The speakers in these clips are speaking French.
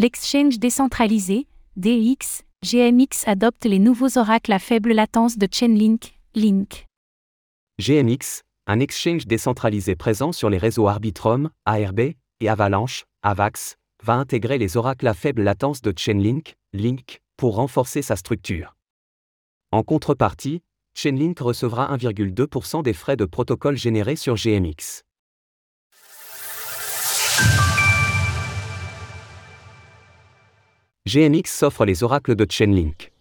L'exchange décentralisé, DX, GMX adopte les nouveaux oracles à faible latence de Chainlink, Link. GMX, un exchange décentralisé présent sur les réseaux Arbitrum, ARB, et Avalanche, AVAX, va intégrer les oracles à faible latence de Chainlink, Link, pour renforcer sa structure. En contrepartie, Chainlink recevra 1,2% des frais de protocole générés sur GMX. GMX s'offre les oracles de Chainlink.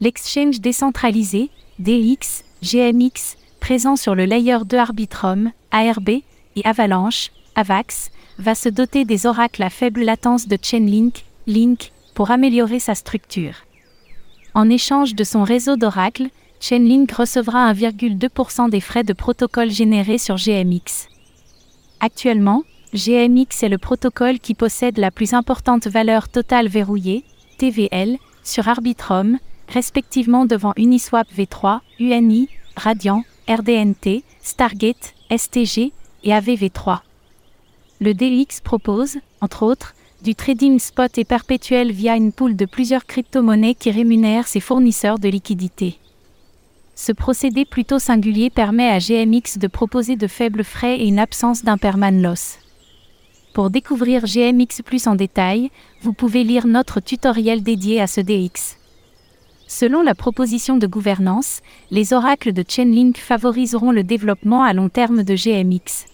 L'exchange décentralisé, DX, GMX, présent sur le layer 2 Arbitrum, ARB, et Avalanche, AVAX, va se doter des oracles à faible latence de Chainlink, Link, pour améliorer sa structure. En échange de son réseau d'oracles, Chainlink recevra 1,2% des frais de protocole générés sur GMX. Actuellement, GMX est le protocole qui possède la plus importante valeur totale verrouillée, TVL, sur Arbitrum, respectivement devant Uniswap V3, UNI, Radiant, RDNT, Stargate, STG et AVV3. Le DX propose, entre autres, du trading spot et perpétuel via une pool de plusieurs crypto-monnaies qui rémunèrent ses fournisseurs de liquidités. Ce procédé plutôt singulier permet à GMX de proposer de faibles frais et une absence d'imperman loss. Pour découvrir GMX plus en détail, vous pouvez lire notre tutoriel dédié à ce DX. Selon la proposition de gouvernance, les oracles de Chainlink favoriseront le développement à long terme de GMX.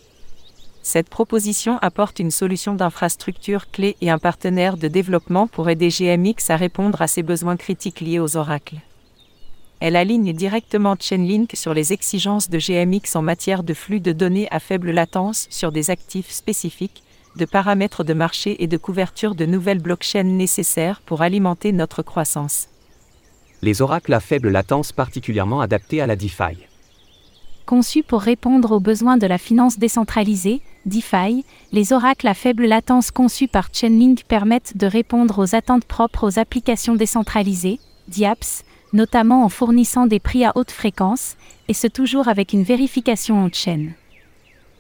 Cette proposition apporte une solution d'infrastructure clé et un partenaire de développement pour aider GMX à répondre à ses besoins critiques liés aux oracles. Elle aligne directement Chainlink sur les exigences de GMX en matière de flux de données à faible latence sur des actifs spécifiques, de paramètres de marché et de couverture de nouvelles blockchains nécessaires pour alimenter notre croissance. Les oracles à faible latence particulièrement adaptés à la DeFi. Conçus pour répondre aux besoins de la finance décentralisée, DeFi, les oracles à faible latence conçus par Chainlink permettent de répondre aux attentes propres aux applications décentralisées, DIAPS, notamment en fournissant des prix à haute fréquence, et ce toujours avec une vérification en chaîne.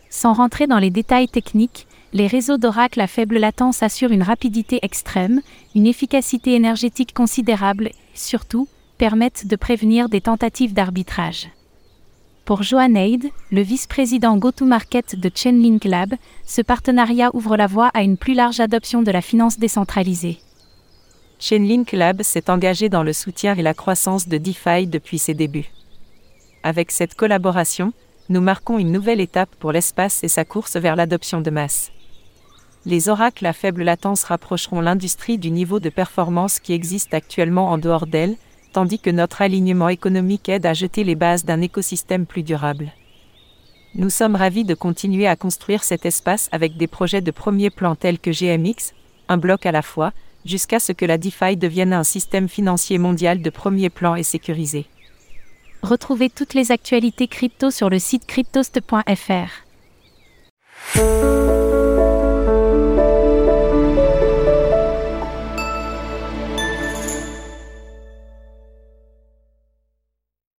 Sans rentrer dans les détails techniques, les réseaux d'oracles à faible latence assurent une rapidité extrême, une efficacité énergétique considérable et, surtout, permettent de prévenir des tentatives d'arbitrage. Pour Johan Eid, le vice-président go-to-market de Chainlink Lab, ce partenariat ouvre la voie à une plus large adoption de la finance décentralisée. Chainlink Lab s'est engagé dans le soutien et la croissance de DeFi depuis ses débuts. Avec cette collaboration, nous marquons une nouvelle étape pour l'espace et sa course vers l'adoption de masse. Les oracles à faible latence rapprocheront l'industrie du niveau de performance qui existe actuellement en dehors d'elle, tandis que notre alignement économique aide à jeter les bases d'un écosystème plus durable. Nous sommes ravis de continuer à construire cet espace avec des projets de premier plan tels que GMX, un bloc à la fois, jusqu'à ce que la DeFi devienne un système financier mondial de premier plan et sécurisé. Retrouvez toutes les actualités crypto sur le site cryptost.fr.